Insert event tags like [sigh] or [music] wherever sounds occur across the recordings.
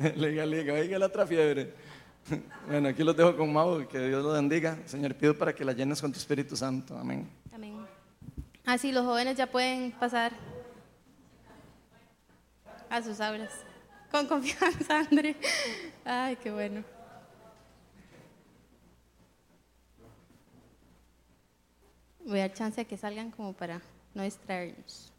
[laughs] Liga, liga, oiga la otra fiebre. [laughs] Bueno, aquí los dejo con Mau, que Dios los bendiga. Señor, pido para que la llenes con tu Espíritu Santo. Amén. Amén. Así los jóvenes ya pueden pasar a sus aulas. Con confianza, André. Ay, qué bueno. Voy a dar chance a que salgan como para no distraernos.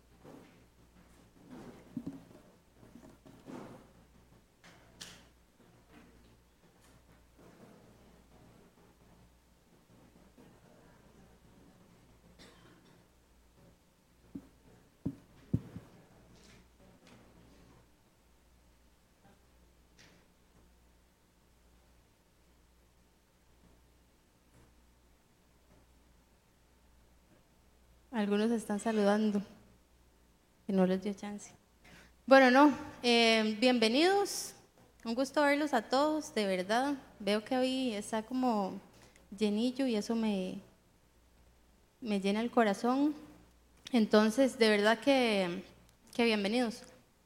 Algunos están saludando, que no les dio chance. Bueno, no, eh, bienvenidos. Un gusto verlos a todos, de verdad. Veo que hoy está como llenillo y eso me, me llena el corazón. Entonces, de verdad que, que bienvenidos.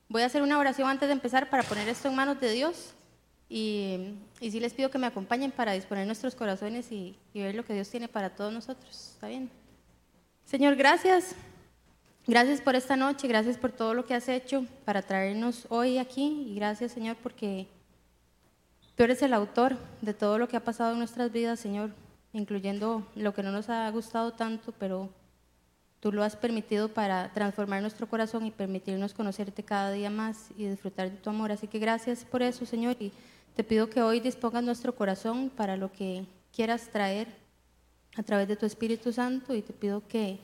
Voy a hacer una oración antes de empezar para poner esto en manos de Dios. Y, y sí les pido que me acompañen para disponer nuestros corazones y, y ver lo que Dios tiene para todos nosotros. ¿Está bien? Señor, gracias. Gracias por esta noche, gracias por todo lo que has hecho para traernos hoy aquí y gracias, Señor, porque tú eres el autor de todo lo que ha pasado en nuestras vidas, Señor, incluyendo lo que no nos ha gustado tanto, pero tú lo has permitido para transformar nuestro corazón y permitirnos conocerte cada día más y disfrutar de tu amor. Así que gracias por eso, Señor, y te pido que hoy dispongas nuestro corazón para lo que quieras traer a través de tu Espíritu Santo y te pido que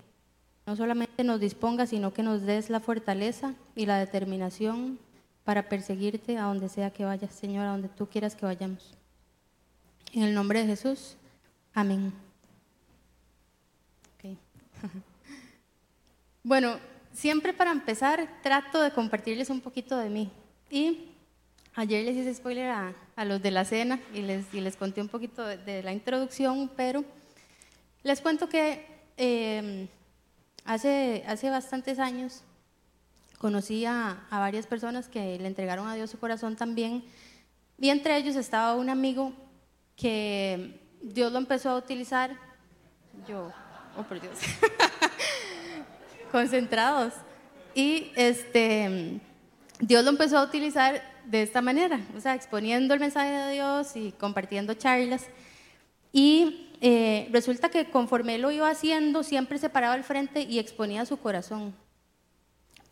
no solamente nos dispongas, sino que nos des la fortaleza y la determinación para perseguirte a donde sea que vayas, Señor, a donde tú quieras que vayamos. En el nombre de Jesús, amén. Okay. [laughs] bueno, siempre para empezar trato de compartirles un poquito de mí. Y ayer les hice spoiler a, a los de la cena y les, y les conté un poquito de, de la introducción, pero... Les cuento que eh, hace, hace bastantes años conocí a, a, varias personas que le entregaron a Dios su corazón también, y entre ellos estaba un amigo que Dios lo empezó a utilizar, yo, oh por Dios, [laughs] concentrados, y este, Dios lo empezó a utilizar de esta manera, o sea, exponiendo el mensaje de Dios y compartiendo charlas, y eh, resulta que conforme lo iba haciendo, siempre se paraba al frente y exponía su corazón.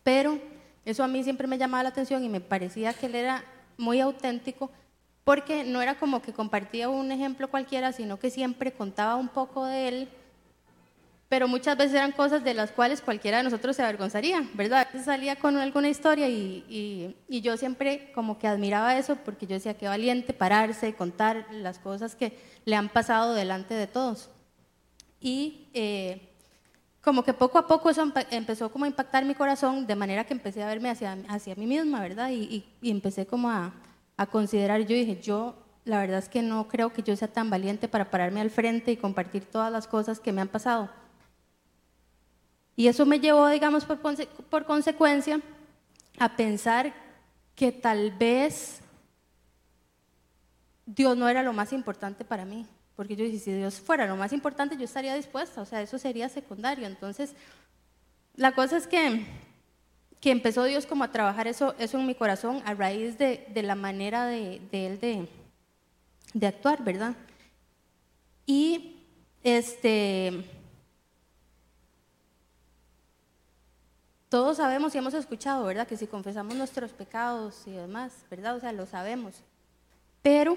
Pero eso a mí siempre me llamaba la atención y me parecía que él era muy auténtico porque no era como que compartía un ejemplo cualquiera, sino que siempre contaba un poco de él, pero muchas veces eran cosas de las cuales cualquiera de nosotros se avergonzaría, ¿verdad? Salía con alguna historia y, yo siempre como que admiraba eso porque yo decía, qué valiente pararse contar las cosas que le han pasado delante de todos. Y eh, como que poco a poco eso empezó como a impactar mi corazón de manera que empecé a verme hacia, hacia mí misma, ¿verdad? Y, y empecé como a, a considerar, yo dije, yo la verdad es que no creo que yo sea tan valiente para pararme al frente y compartir todas las cosas que me han pasado. Y eso me llevó, digamos, por, por consecuencia, a pensar que tal vez Dios no era lo más importante para mí. Porque yo dije, si Dios fuera lo más importante, yo estaría dispuesta. O sea, eso sería secundario. Entonces, la cosa es que, que empezó Dios como a trabajar eso, eso en mi corazón a raíz de, de la manera de, de Él de, de actuar, ¿verdad? Y este Todos sabemos y hemos escuchado, ¿verdad? Que si confesamos nuestros pecados y demás, ¿verdad? O sea, lo sabemos. Pero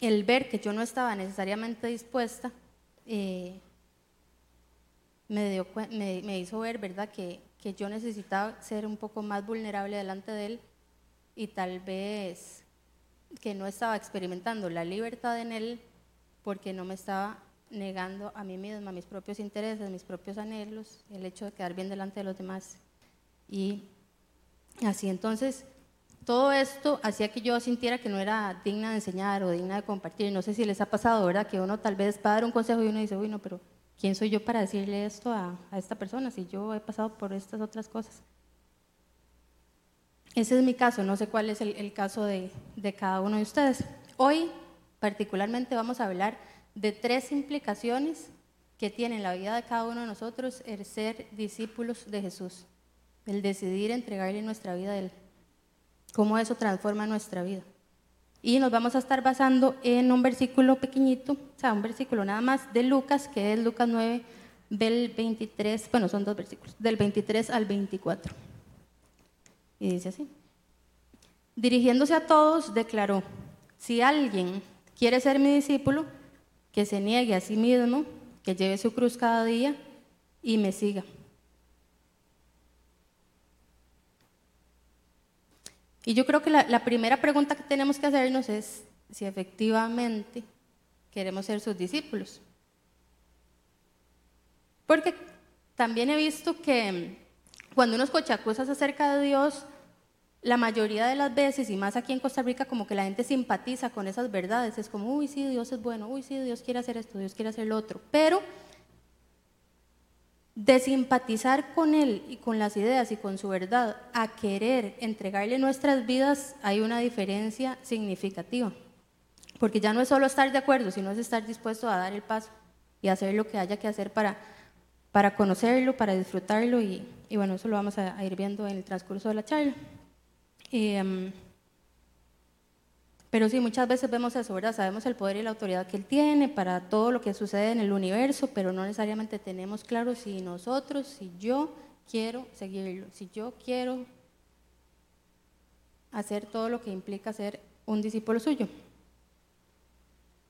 el ver que yo no estaba necesariamente dispuesta, eh, me, me, hizo ver, ¿verdad? Que, que yo necesitaba ser un poco más vulnerable delante de Él y tal vez que no estaba experimentando la libertad en Él porque no me estaba negando a mí misma mis propios intereses, mis propios anhelos, el hecho de quedar bien delante de los demás. Y así entonces, todo esto hacía que yo sintiera que no era digna de enseñar o digna de compartir. No sé si les ha pasado, ¿verdad? Que uno tal vez va a dar un consejo y uno dice, uy, no, pero ¿quién soy yo para decirle esto a, a esta persona si yo he pasado por estas otras cosas? Ese es mi caso, no sé cuál es el, caso de, de cada uno de ustedes. Hoy, particularmente, vamos a hablar de tres implicaciones que tiene en la vida de cada uno de nosotros el ser discípulos de Jesús, el decidir entregarle nuestra vida a Él, cómo eso transforma nuestra vida. Y nos vamos a estar basando en un versículo pequeñito, o sea, un versículo nada más de Lucas, que es Lucas 9, del 23, bueno, son dos versículos, del 23 al 24. Y dice así. Dirigiéndose a todos, declaró, si alguien quiere ser mi discípulo, que se niegue a sí mismo, que lleve su cruz cada día y me siga. Y yo creo que la, primera pregunta que tenemos que hacernos es si efectivamente queremos ser sus discípulos. Porque también he visto que cuando uno escucha cosas acerca de Dios, la mayoría de las veces, y más aquí en Costa Rica, como que la gente simpatiza con esas verdades. Es como, uy, sí, Dios es bueno, uy, sí, Dios quiere hacer esto, Dios quiere hacer lo otro. Pero de simpatizar con Él y con las ideas y con su verdad a querer entregarle nuestras vidas, hay una diferencia significativa. Porque ya no es solo estar de acuerdo, sino es estar dispuesto a dar el paso y hacer lo que haya que hacer para, para conocerlo, para disfrutarlo. Y, y bueno, eso lo vamos a ir viendo en el transcurso de la charla. Em, pero sí, muchas veces vemos eso, ¿verdad? Sabemos el poder y la autoridad que Él tiene para todo lo que sucede en el universo, pero no necesariamente tenemos claro si nosotros, si yo quiero seguirlo, si yo quiero hacer todo lo que implica ser un discípulo suyo.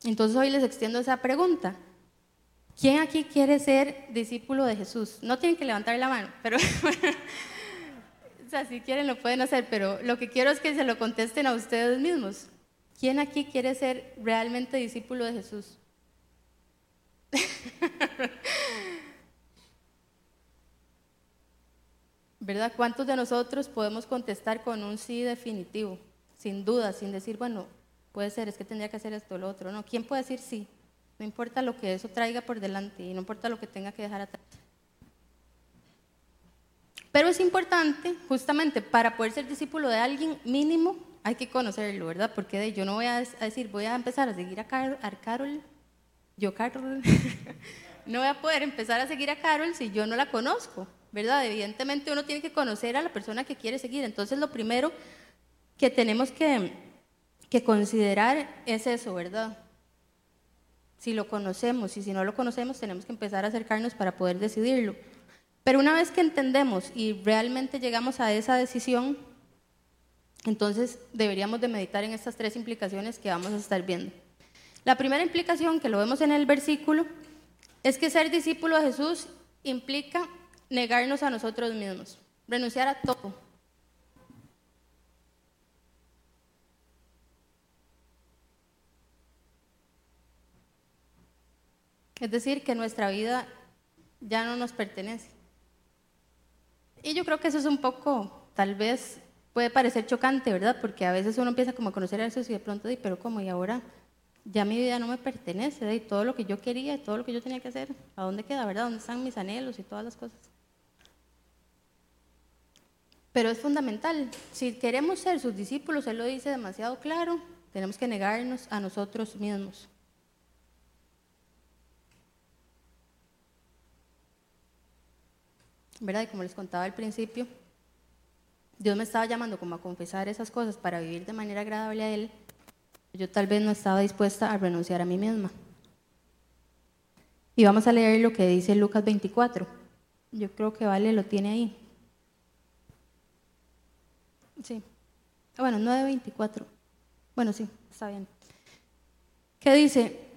Entonces hoy les extiendo esa pregunta. ¿Quién aquí quiere ser discípulo de Jesús? No tienen que levantar la mano, pero [laughs] O sea, si quieren lo pueden hacer, pero lo que quiero es que se lo contesten a ustedes mismos. ¿Quién aquí quiere ser realmente discípulo de Jesús? [laughs] ¿Verdad? ¿Cuántos de nosotros podemos contestar con un sí definitivo, sin duda, sin decir, bueno, puede ser, es que tendría que hacer esto o lo otro? No, ¿quién puede decir sí? No importa lo que eso traiga por delante y no importa lo que tenga que dejar atrás. Pero es importante, justamente, para poder ser discípulo de alguien mínimo, hay que conocerlo, ¿verdad? Porque yo no voy a decir, voy a empezar a seguir a, Carol, yo Carol, [laughs] no voy a poder empezar a seguir a Carol si yo no la conozco, ¿verdad? Evidentemente uno tiene que conocer a la persona que quiere seguir. Entonces lo primero que tenemos que, que considerar es eso, ¿verdad? Si lo conocemos y si no lo conocemos, tenemos que empezar a acercarnos para poder decidirlo. Pero una vez que entendemos y realmente llegamos a esa decisión, entonces deberíamos de meditar en estas tres implicaciones que vamos a estar viendo. La primera implicación, que lo vemos en el versículo, es que ser discípulo de Jesús implica negarnos a nosotros mismos, renunciar a todo. Es decir, que nuestra vida ya no nos pertenece. Y yo creo que eso es un poco, tal vez puede parecer chocante, ¿verdad? Porque a veces uno empieza como a conocer a eso y de pronto, pero ¿cómo? Y ahora ya mi vida no me pertenece, y todo lo que yo quería, todo lo que yo tenía que hacer, ¿a dónde queda, verdad? ¿Dónde están mis anhelos y todas las cosas? Pero es fundamental. Si queremos ser sus discípulos, Él lo dice demasiado claro, tenemos que negarnos a nosotros mismos. ¿Verdad? Y como les contaba al principio, Dios me estaba llamando como a confesar esas cosas para vivir de manera agradable a Él. Yo tal vez no estaba dispuesta a renunciar a mí misma. Y vamos a leer lo que dice Lucas 24. Yo creo que Vale lo tiene ahí. Sí. Bueno, 9.24. Bueno, sí, está bien. ¿Qué dice?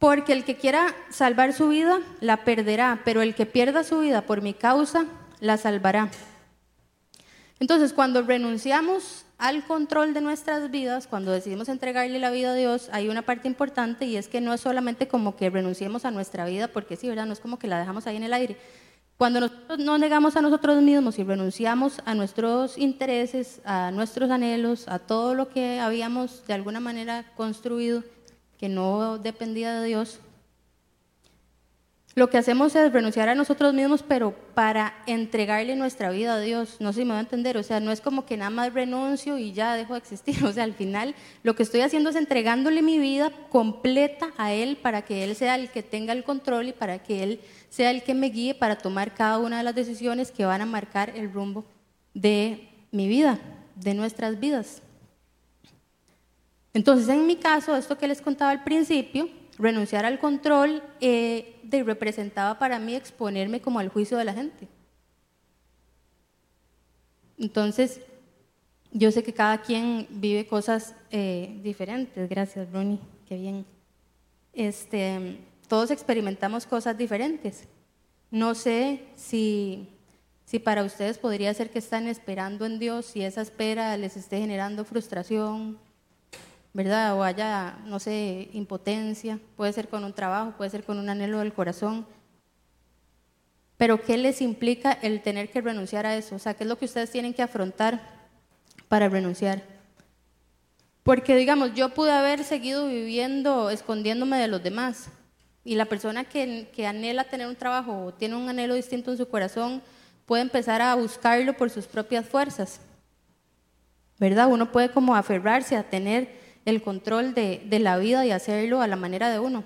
Porque el que quiera salvar su vida, la perderá, pero el que pierda su vida por mi causa, la salvará. Entonces, cuando renunciamos al control de nuestras vidas, cuando decidimos entregarle la vida a Dios, hay una parte importante y es que no es solamente como que renunciemos a nuestra vida, porque sí, ¿verdad? No es como que la dejamos ahí en el aire. Cuando nosotros nos negamos a nosotros mismos y renunciamos a nuestros intereses, a nuestros anhelos, a todo lo que habíamos de alguna manera construido, que no dependía de Dios, lo que hacemos es renunciar a nosotros mismos, pero para entregarle nuestra vida a Dios. No sé si me va a entender, o sea, no es como que nada más renuncio y ya dejo de existir. [laughs] O sea, al final lo que estoy haciendo es entregándole mi vida completa a Él para que Él sea el que tenga el control y para que Él sea el que me guíe para tomar cada una de las decisiones que van a marcar el rumbo de mi vida, de nuestras vidas. Entonces, en mi caso, esto que les contaba al principio, renunciar al control eh, representaba para mí exponerme como al juicio de la gente. Entonces, yo sé que cada quien vive cosas eh, diferentes. Gracias, Ronnie. Qué bien. Este, todos experimentamos cosas diferentes. No sé si, si para ustedes podría ser que están esperando en Dios y esa espera les esté generando frustración, ¿verdad? O haya, no sé, impotencia, puede ser con un trabajo, puede ser con un anhelo del corazón. Pero ¿qué les implica el tener que renunciar a eso? O sea, ¿qué es lo que ustedes tienen que afrontar para renunciar? Porque, digamos, yo pude haber seguido viviendo escondiéndome de los demás. Y la persona que, que anhela tener un trabajo o tiene un anhelo distinto en su corazón puede empezar a buscarlo por sus propias fuerzas. ¿Verdad? Uno puede como aferrarse a tener el control de, la vida y hacerlo a la manera de uno.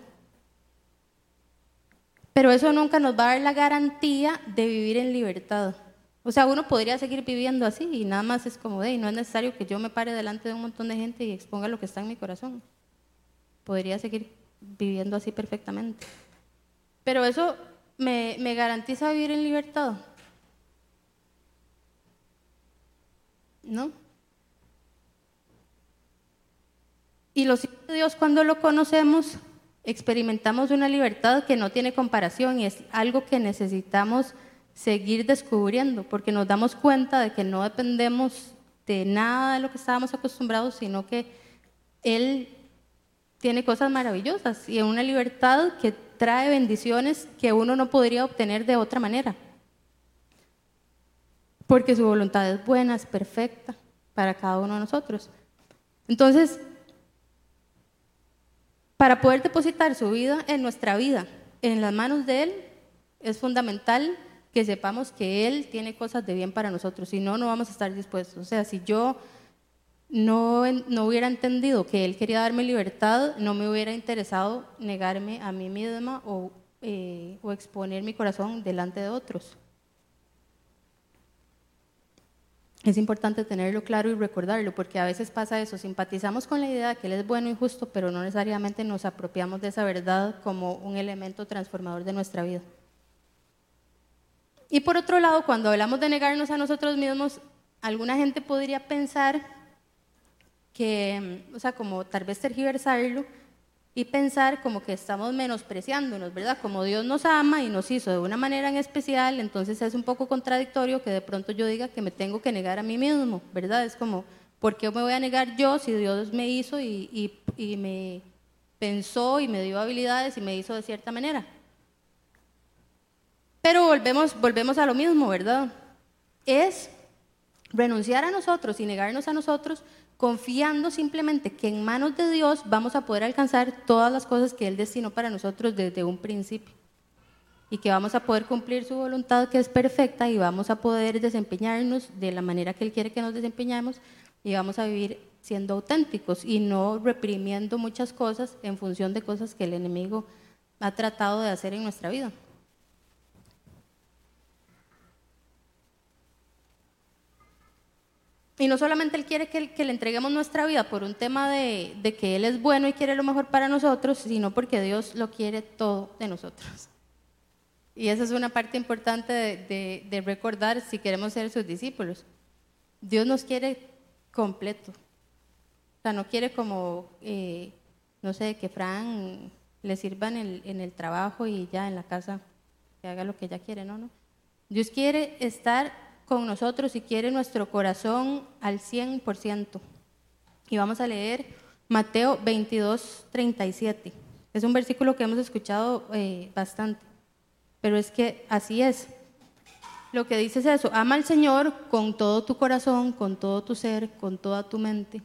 Pero eso nunca nos va a dar la garantía de vivir en libertad. O sea, uno podría seguir viviendo así y nada más es como, de, no es necesario que yo me pare delante de un montón de gente y exponga lo que está en mi corazón. Podría seguir viviendo así perfectamente. Pero eso me, me garantiza vivir en libertad. ¿No? Y los hijos de Dios cuando lo conocemos, experimentamos una libertad que no tiene comparación y es algo que necesitamos seguir descubriendo, porque nos damos cuenta de que no dependemos de nada de lo que estábamos acostumbrados, sino que Él tiene cosas maravillosas y una libertad que trae bendiciones que uno no podría obtener de otra manera. Porque su voluntad es buena, es perfecta para cada uno de nosotros. Entonces, para poder depositar su vida en nuestra vida, en las manos de Él, es fundamental que sepamos que Él tiene cosas de bien para nosotros, si no, no vamos a estar dispuestos. O sea, si yo no, no hubiera entendido que Él quería darme libertad, no me hubiera interesado negarme a mí misma o, eh, o exponer mi corazón delante de otros. Es importante tenerlo claro y recordarlo, porque a veces pasa eso, simpatizamos con la idea de que Él es bueno y justo, pero no necesariamente nos apropiamos de esa verdad como un elemento transformador de nuestra vida. Y por otro lado, cuando hablamos de negarnos a nosotros mismos, alguna gente podría pensar que, o sea, como tal vez tergiversarlo, y pensar como que estamos menospreciándonos, ¿verdad? Como Dios nos ama y nos hizo de una manera en especial, entonces es un poco contradictorio que de pronto yo diga que me tengo que negar a mí mismo, ¿verdad? Es como, ¿por qué me voy a negar yo si Dios me hizo y, y me pensó y me dio habilidades y me hizo de cierta manera? Pero volvemos, volvemos a lo mismo, ¿verdad? Es renunciar a nosotros y negarnos a nosotros confiando simplemente que en manos de Dios vamos a poder alcanzar todas las cosas que Él destinó para nosotros desde un principio. Y que vamos a poder cumplir su voluntad que es perfecta y vamos a poder desempeñarnos de la manera que Él quiere que nos desempeñemos y vamos a vivir siendo auténticos y no reprimiendo muchas cosas en función de cosas que el enemigo ha tratado de hacer en nuestra vida. Y no solamente Él quiere que, le entreguemos nuestra vida por un tema de, que Él es bueno y quiere lo mejor para nosotros, sino porque Dios lo quiere todo de nosotros. Y esa es una parte importante de, de recordar si queremos ser sus discípulos. Dios nos quiere completo. O sea, no quiere como, eh, no sé, que Fran le sirva en el, en el trabajo y ya en la casa que haga lo que ella quiere, no, no. Dios quiere estar con nosotros y quiere nuestro corazón al 100%. Y vamos a leer Mateo 22, 37. Es un versículo que hemos escuchado eh, bastante, pero es que así es. Lo que dice es eso, ama al Señor con todo tu corazón, con todo tu ser, con toda tu mente.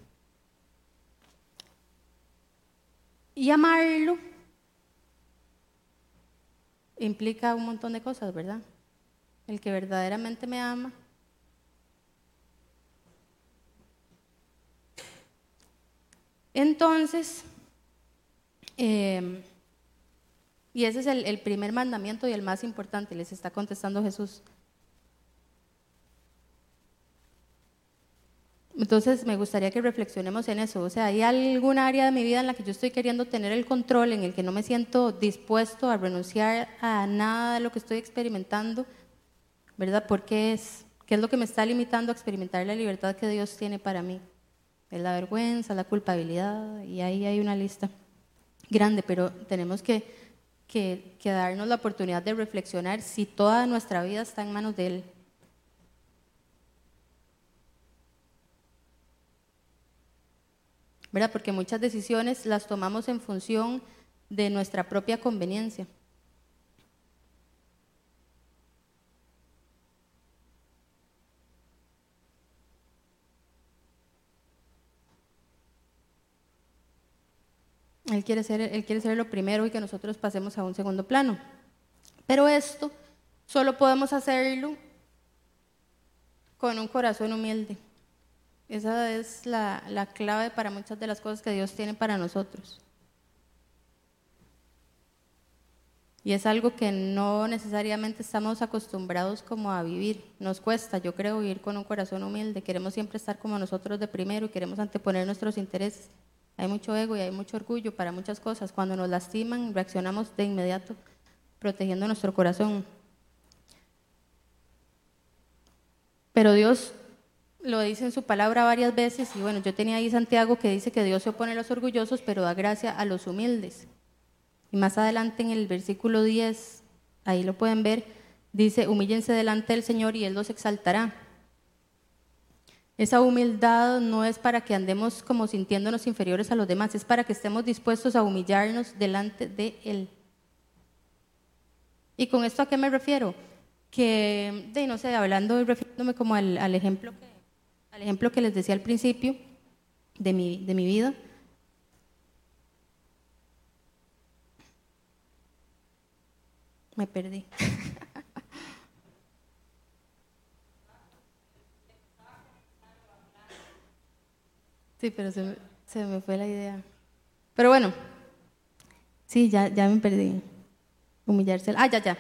Y amarlo implica un montón de cosas, ¿verdad? El que verdaderamente me ama. Entonces, eh, y ese es el, el primer mandamiento y el más importante, les está contestando Jesús. Entonces me gustaría que reflexionemos en eso. O sea, ¿hay alguna área de mi vida en la que yo estoy queriendo tener el control, en el que no me siento dispuesto a renunciar a nada de lo que estoy experimentando? ¿Verdad? ¿Por qué es? ¿Qué es lo que me está limitando a experimentar la libertad que Dios tiene para mí? Es la vergüenza, la culpabilidad, y ahí hay una lista grande, pero tenemos que, que, que darnos la oportunidad de reflexionar si toda nuestra vida está en manos de Él. ¿verdad? Porque muchas decisiones las tomamos en función de nuestra propia conveniencia. Él quiere, ser, él quiere ser lo primero y que nosotros pasemos a un segundo plano. Pero esto solo podemos hacerlo con un corazón humilde. Esa es la, la, clave para muchas de las cosas que Dios tiene para nosotros. Y es algo que no necesariamente estamos acostumbrados como a vivir. Nos cuesta, yo creo, vivir con un corazón humilde. Queremos siempre estar como nosotros de primero y queremos anteponer nuestros intereses. Hay mucho ego y hay mucho orgullo para muchas cosas. Cuando nos lastiman, reaccionamos de inmediato, protegiendo nuestro corazón. Pero Dios lo dice en su palabra varias veces y bueno, yo tenía ahí Santiago que dice que Dios se opone a los orgullosos, pero da gracia a los humildes. Y más adelante en el versículo 10, ahí lo pueden ver, dice, humíllense delante del Señor y Él los exaltará. Esa humildad no es para que andemos como sintiéndonos inferiores a los demás, es para que estemos dispuestos a humillarnos delante de Él. ¿Y con esto a qué me refiero? Que, de, no sé, hablando y refiriéndome como al, al ejemplo que al ejemplo que les decía al principio de mi, de mi vida. Me perdí. [laughs] Sí, pero se me, se me, fue la idea. Pero bueno, sí, ya, ya me perdí. Humillarse. Ah, ya, ya.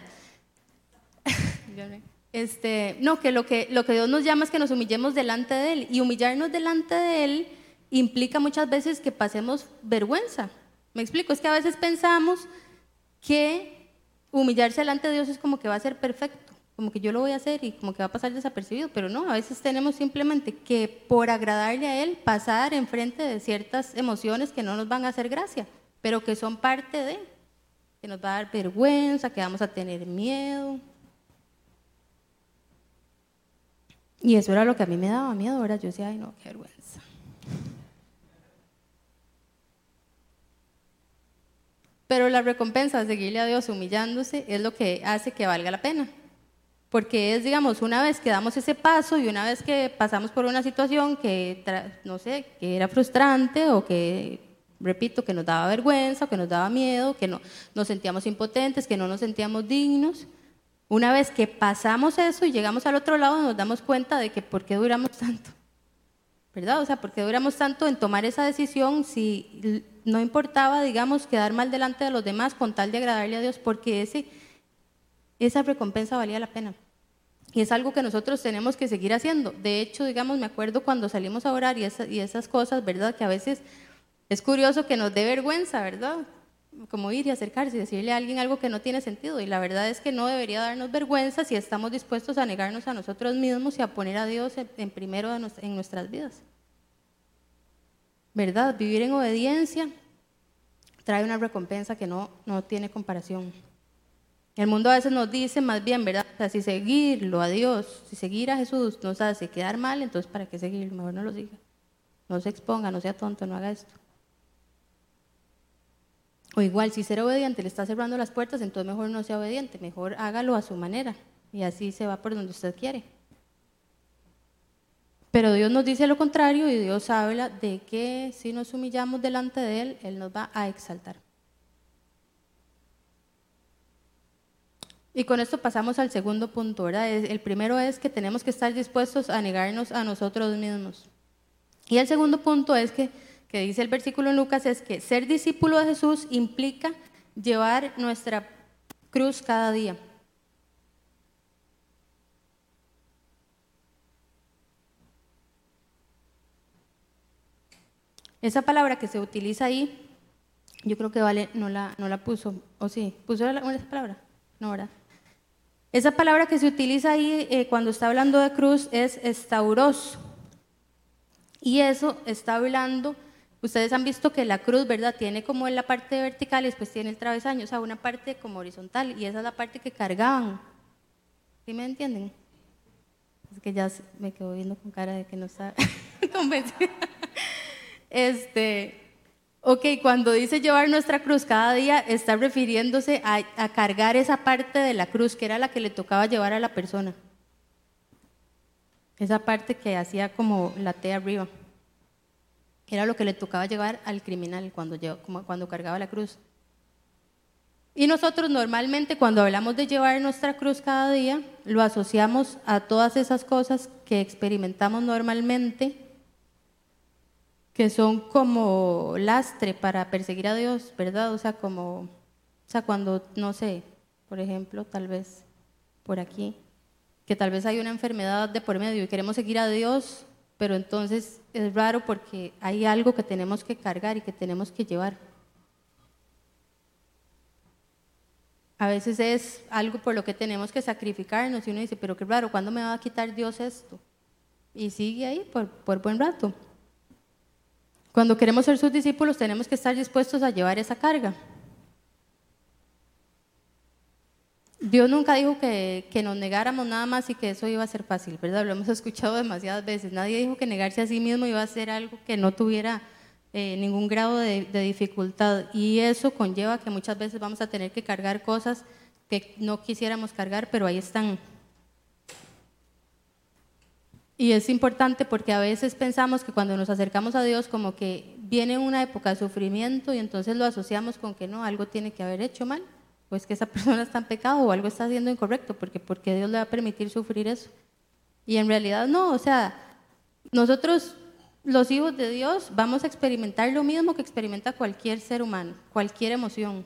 [laughs] Este, no, que lo, que lo que Dios nos llama es que nos humillemos delante de Él. Y humillarnos delante de Él implica muchas veces que pasemos vergüenza. Me explico, es que a veces pensamos que humillarse delante de Dios es como que va a ser perfecto, como que yo lo voy a hacer y como que va a pasar desapercibido, pero no, a veces tenemos simplemente que por agradarle a Él pasar enfrente de ciertas emociones que no nos van a hacer gracia, pero que son parte de, que nos va a dar vergüenza, que vamos a tener miedo, Y eso era lo que a mí me daba miedo, ahora yo decía, ay no, qué vergüenza. Pero la recompensa de seguirle a Dios humillándose es lo que hace que valga la pena. Porque es, digamos, una vez que damos ese paso y una vez que pasamos por una situación que, no sé, que era frustrante o que, repito, que nos daba vergüenza, que nos daba miedo, que no, nos sentíamos impotentes, que no nos sentíamos dignos, una vez que pasamos eso y llegamos al otro lado, nos damos cuenta de que por qué duramos tanto. ¿Verdad? O sea, ¿por qué duramos tanto en tomar esa decisión si no importaba, digamos, quedar mal delante de los demás con tal de agradarle a Dios? Porque ese, esa recompensa valía la pena. Y es algo que nosotros tenemos que seguir haciendo. De hecho, digamos, me acuerdo cuando salimos a orar y, y esas cosas, ¿verdad? Que a veces es curioso que nos dé vergüenza, ¿verdad? como ir y acercarse y decirle a alguien algo que no tiene sentido. Y la verdad es que no debería darnos vergüenza si estamos dispuestos a negarnos a nosotros mismos y a poner a Dios en primero en nuestras vidas. ¿Verdad? Vivir en obediencia trae una recompensa que no, no tiene comparación. El mundo a veces nos dice más bien, ¿verdad? O sea, si seguirlo a Dios, si seguir a Jesús nos hace quedar mal, entonces ¿para qué seguir? Mejor no lo siga. No se exponga, no sea tonto, no haga esto. O igual, si ser obediente le está cerrando las puertas, entonces mejor no sea obediente, mejor hágalo a su manera y así se va por donde usted quiere. Pero Dios nos dice lo contrario y Dios habla de que si nos humillamos delante de Él, Él nos va a exaltar. Y con esto pasamos al segundo punto, ¿verdad? El primero es que tenemos que estar dispuestos a negarnos a nosotros mismos. Y el segundo punto es que, que dice el versículo en Lucas, es que ser discípulo de Jesús implica llevar nuestra cruz cada día. Esa palabra que se utiliza ahí, yo creo que Vale no la, no la puso, o sí, puso esa palabra, no, ¿verdad? Esa palabra que se utiliza ahí eh, cuando está hablando de cruz es estauros. Y eso está hablando, ustedes han visto que la cruz, ¿verdad? Tiene como en la parte vertical y después tiene el travesaño, o sea, una parte como horizontal, y esa es la parte que cargaban. ¿Sí me entienden? Es que ya me quedo viendo con cara de que no está [laughs] convencida. Este, ok, cuando dice llevar nuestra cruz cada día, está refiriéndose a, cargar esa parte de la cruz que era la que le tocaba llevar a la persona. Esa parte que hacía como la T arriba. Era lo que le tocaba llevar al criminal cuando, cuando cargaba la cruz. Y nosotros normalmente cuando hablamos de llevar nuestra cruz cada día, lo asociamos a todas esas cosas que experimentamos normalmente que son como lastre para perseguir a Dios, ¿verdad? O sea, como, o sea, cuando, no sé, por ejemplo, tal vez por aquí, que tal vez hay una enfermedad de por medio y queremos seguir a Dios, pero entonces es raro porque hay algo que tenemos que cargar y que tenemos que llevar. A veces es algo por lo que tenemos que sacrificarnos y uno dice, pero qué raro, ¿cuándo me va a quitar Dios esto? Y sigue ahí por, por buen rato. Cuando queremos ser sus discípulos tenemos que estar dispuestos a llevar esa carga. Dios nunca dijo que, nos negáramos nada más y que eso iba a ser fácil, ¿verdad? Lo hemos [laughs] escuchado demasiadas veces. Nadie dijo que negarse a sí mismo iba a ser algo que no tuviera eh, ningún grado de, dificultad. Y eso conlleva que muchas veces vamos a tener que cargar cosas que no quisiéramos cargar, pero ahí están. Y es importante porque a veces pensamos que cuando nos acercamos a Dios como que viene una época de sufrimiento y entonces lo asociamos con que no, algo tiene que haber hecho mal, o es que esa [laughs] persona está en pecado o algo está haciendo incorrecto, porque porque Dios le va a permitir sufrir eso. Y en realidad no, o sea, nosotros los hijos de Dios vamos a experimentar lo mismo que experimenta cualquier ser humano, cualquier emoción.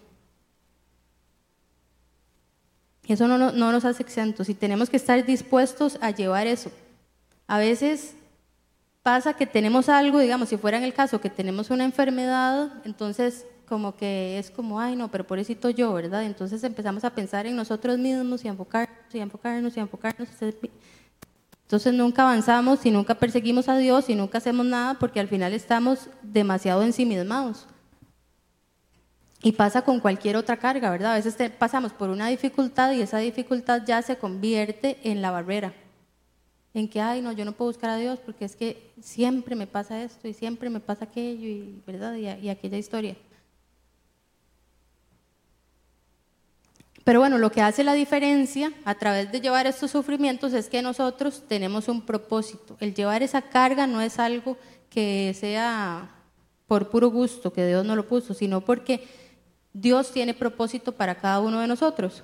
Eso no, no, no nos hace exentos y tenemos que estar dispuestos a llevar eso. A veces pasa que tenemos algo, digamos, si fuera en el caso que tenemos una enfermedad, entonces como que es como, ay no, pero pobrecito yo, ¿verdad? Entonces empezamos a pensar en nosotros mismos y enfocarnos y enfocarnos y enfocarnos. Entonces nunca avanzamos y nunca perseguimos a Dios y nunca hacemos nada porque al final estamos demasiado ensimismados. Y pasa con cualquier otra carga, ¿verdad? A veces pasamos por una dificultad y esa dificultad ya se convierte en la barrera en que, ay, no, yo no puedo buscar a Dios porque es que siempre me pasa esto y siempre me pasa aquello y, ¿verdad? y, aquella historia. Pero bueno, lo que hace la diferencia a través de llevar estos sufrimientos es que nosotros tenemos un propósito. El llevar esa carga no es algo que sea por puro gusto, que Dios no lo puso, sino porque Dios tiene propósito para cada uno de nosotros.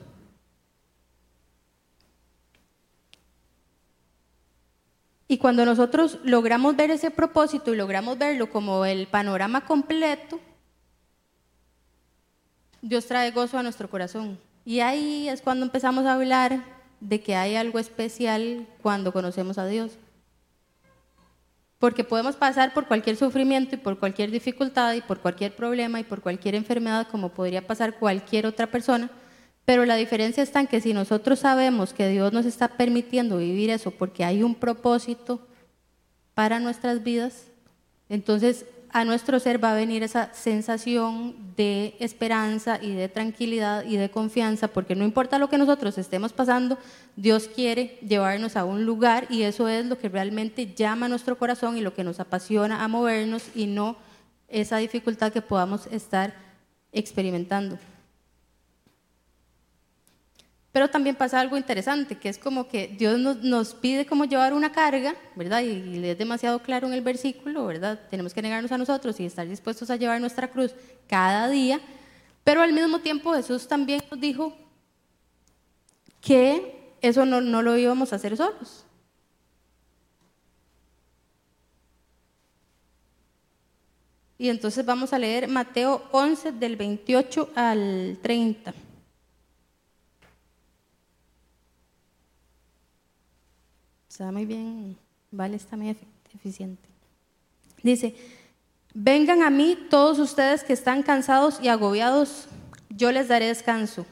Y cuando nosotros logramos ver ese propósito y logramos verlo como el panorama completo, Dios trae gozo a nuestro corazón. Y ahí es cuando empezamos a hablar de que hay algo especial cuando conocemos a Dios. Porque podemos pasar por cualquier sufrimiento y por cualquier dificultad y por cualquier problema y por cualquier enfermedad como podría pasar cualquier otra persona, pero la diferencia está en que si nosotros sabemos que Dios nos está permitiendo vivir eso porque hay un propósito para nuestras vidas, entonces a nuestro ser va a venir esa sensación de esperanza y de tranquilidad y de confianza, porque no importa lo que nosotros estemos pasando, Dios quiere llevarnos a un lugar y eso es lo que realmente llama nuestro corazón y lo que nos apasiona a movernos y no esa dificultad que podamos estar experimentando. Pero también pasa algo interesante, que es como que Dios nos, pide como llevar una carga, ¿verdad? Y, le es demasiado claro en el versículo, ¿verdad? Tenemos que negarnos a nosotros y estar dispuestos a llevar nuestra cruz cada día. Pero al mismo tiempo Jesús también nos dijo que eso no, no lo íbamos a hacer solos. Y entonces vamos a leer Mateo 11 del 28 al 30. Está muy bien, vale, está muy eficiente. Dice, vengan a mí todos ustedes que están cansados y agobiados, yo les daré descanso.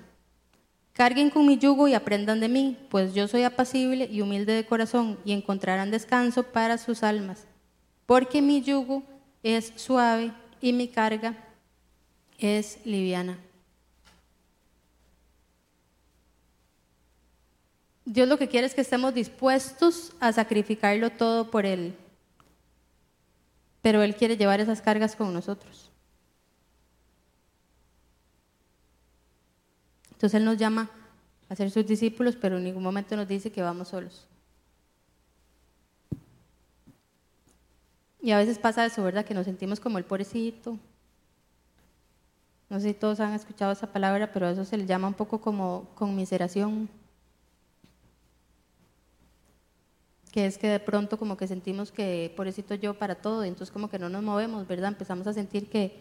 Carguen con mi yugo y aprendan de mí, pues yo soy apacible y humilde de corazón y encontrarán descanso para sus almas, porque mi yugo es suave y mi carga es liviana. Dios lo que quiere es que estemos dispuestos a sacrificarlo todo por Él. Pero Él quiere llevar esas cargas con nosotros. Entonces Él nos llama a ser sus discípulos, pero en ningún momento nos dice que vamos solos. Y a veces pasa eso, ¿verdad? Que nos sentimos como el pobrecito. No sé si todos han escuchado esa palabra, pero a eso se le llama un poco como conmiseración. Que es que de pronto como que sentimos que pobrecito yo para todo, y entonces como que no nos movemos, ¿verdad? Empezamos a sentir que,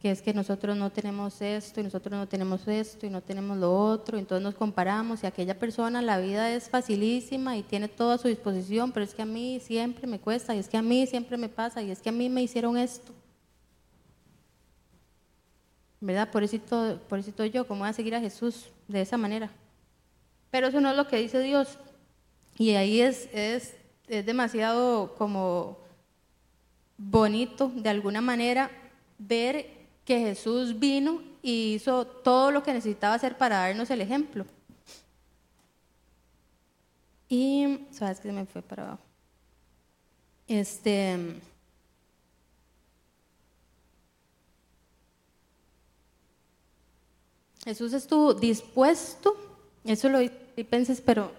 que es que nosotros no tenemos esto, y nosotros no tenemos esto, y no tenemos lo otro, y entonces nos comparamos, y aquella persona la vida es facilísima y tiene todo a su disposición, pero es que a mí siempre me cuesta, y es que a mí siempre me pasa, y es que a mí me hicieron esto. ¿Verdad? Pobrecito, pobrecito yo, ¿cómo voy a seguir a Jesús de esa manera? Pero eso no es lo que dice Dios. Y ahí es, es, es demasiado como bonito, de alguna manera, ver que Jesús vino y hizo todo lo que necesitaba hacer para darnos el ejemplo. Y, sabes que se me fue para abajo. Este. Jesús estuvo dispuesto, eso lo hice, pero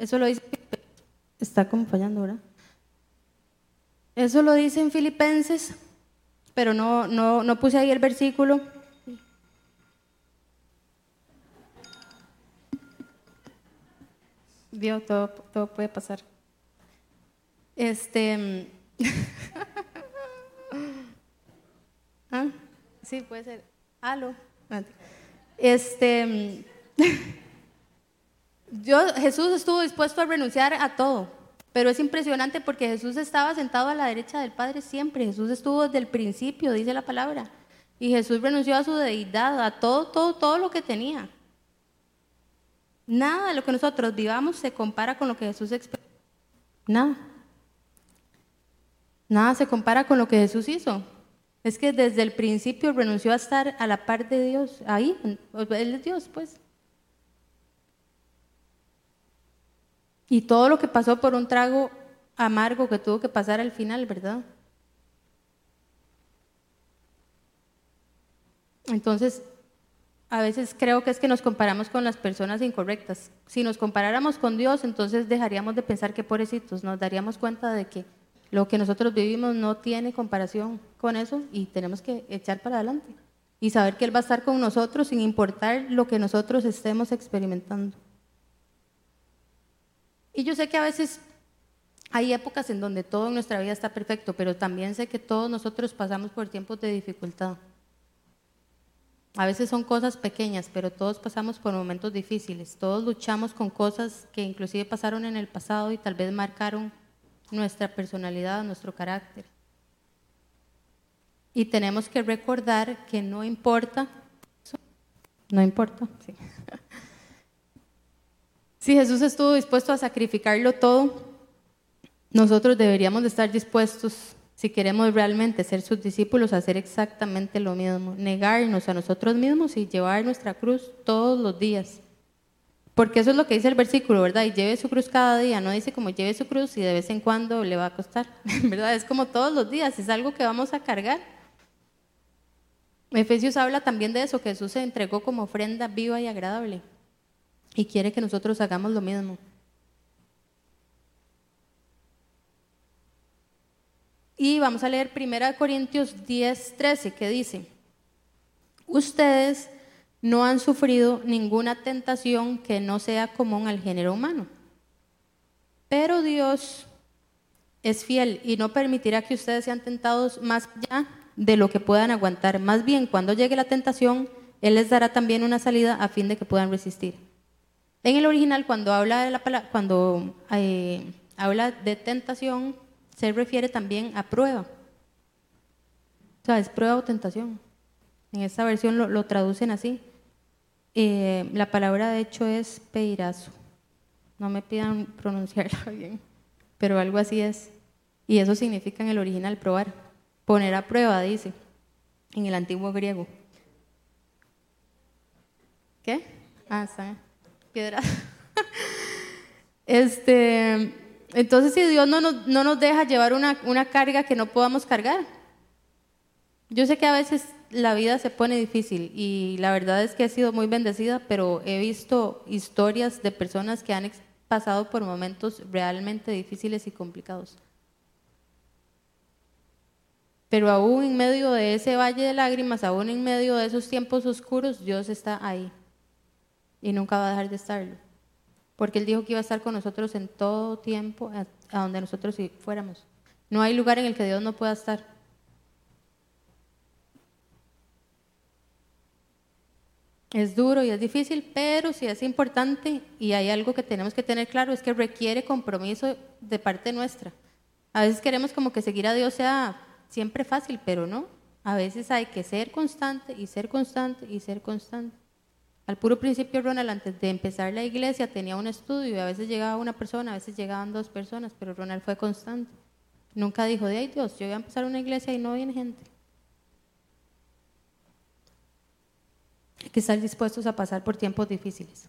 eso lo dice, está como fallando, ¿verdad? Eso lo dice en Filipenses, pero no, no, no puse ahí el versículo. Dios, todo, todo puede pasar. Este. [laughs] ¿Ah? Sí, puede ser. Halo. Este. [laughs] Jesús estuvo dispuesto a renunciar a todo, pero es impresionante porque Jesús estaba sentado a la derecha del Padre siempre. Jesús estuvo desde el principio, dice la palabra. Y Jesús renunció a su deidad, a todo, todo, todo lo que tenía. Nada de lo que nosotros vivamos se compara con lo que Jesús experimentó. Nada. Nada se compara con lo que Jesús hizo. Es que desde el principio renunció a estar a la par de Dios. Ahí, Él es Dios, pues. Y todo lo que pasó por un trago amargo que tuvo que pasar al final, ¿verdad? Entonces, a veces creo que es que nos comparamos con las personas incorrectas. Si nos comparáramos con Dios, entonces dejaríamos de pensar que pobrecitos, nos daríamos cuenta de que lo que nosotros vivimos no tiene comparación con eso y tenemos que echar para adelante y saber que Él va a estar con nosotros sin importar lo que nosotros estemos experimentando. Y yo sé que a veces hay épocas en donde todo en nuestra vida está perfecto, pero también sé que todos nosotros pasamos por tiempos de dificultad. A veces son cosas pequeñas, pero todos pasamos por momentos difíciles. Todos luchamos con cosas que inclusive pasaron en el pasado y tal vez marcaron nuestra personalidad, nuestro carácter. Y tenemos que recordar que no importa, no importa, sí. [laughs] Si Jesús estuvo dispuesto a sacrificarlo todo, nosotros deberíamos de estar dispuestos, si queremos realmente ser sus discípulos, a hacer exactamente lo mismo, negarnos a nosotros mismos y llevar nuestra cruz todos los días. Porque eso es lo que dice el versículo, ¿verdad? Y lleve su cruz cada día, no dice como lleve su cruz y de vez en cuando le va a costar, [laughs] ¿verdad? Es como todos los días, es algo que vamos a cargar. Efesios habla también de eso, que Jesús se entregó como ofrenda viva y agradable y quiere que nosotros hagamos lo mismo. Y vamos a leer 1 Corintios 10, 13, que dice, ustedes no han sufrido ninguna tentación que no sea común al género humano. Pero Dios es fiel y no permitirá que ustedes sean tentados más allá de lo que puedan aguantar. Más bien, cuando llegue la tentación, Él les dará también una salida a fin de que puedan resistir. En el original, cuando habla de, la, cuando, eh, habla de tentación, se refiere también a prueba. O sea, es prueba o tentación. En esta versión lo, traducen así. Eh, la palabra de hecho es peirazo. No me pidan [laughs] pronunciarla bien, pero algo así es. Y eso significa en el original probar. Poner a prueba, dice, en el antiguo griego. ¿Qué? Ah, está. Piedra. [laughs] este, entonces, si Dios no nos, no nos deja llevar una, una carga que no podamos cargar. Yo sé que a veces la vida se pone difícil y la verdad es que he sido muy bendecida, pero he visto historias de personas que han pasado por momentos realmente difíciles y complicados. Pero aún en medio de ese valle de lágrimas, aún en medio de esos tiempos oscuros, Dios está ahí y nunca va a dejar de estarlo. Porque Él dijo que iba a estar con nosotros en todo tiempo, a, donde nosotros fuéramos. No hay lugar en el que Dios no pueda estar. Es duro y es difícil, pero sí es importante y hay algo que tenemos que tener claro, es que requiere compromiso de parte nuestra. A veces queremos como que seguir a Dios sea siempre fácil, pero no. A veces hay que ser constante y ser constante y ser constante. Al puro principio, Ronald, antes de empezar la iglesia, tenía un estudio y a veces llegaba una persona, a veces llegaban dos personas, pero Ronald fue constante. Nunca dijo, de ay Dios, yo voy a empezar una iglesia y no viene gente. Hay que estar dispuestos a pasar por tiempos difíciles.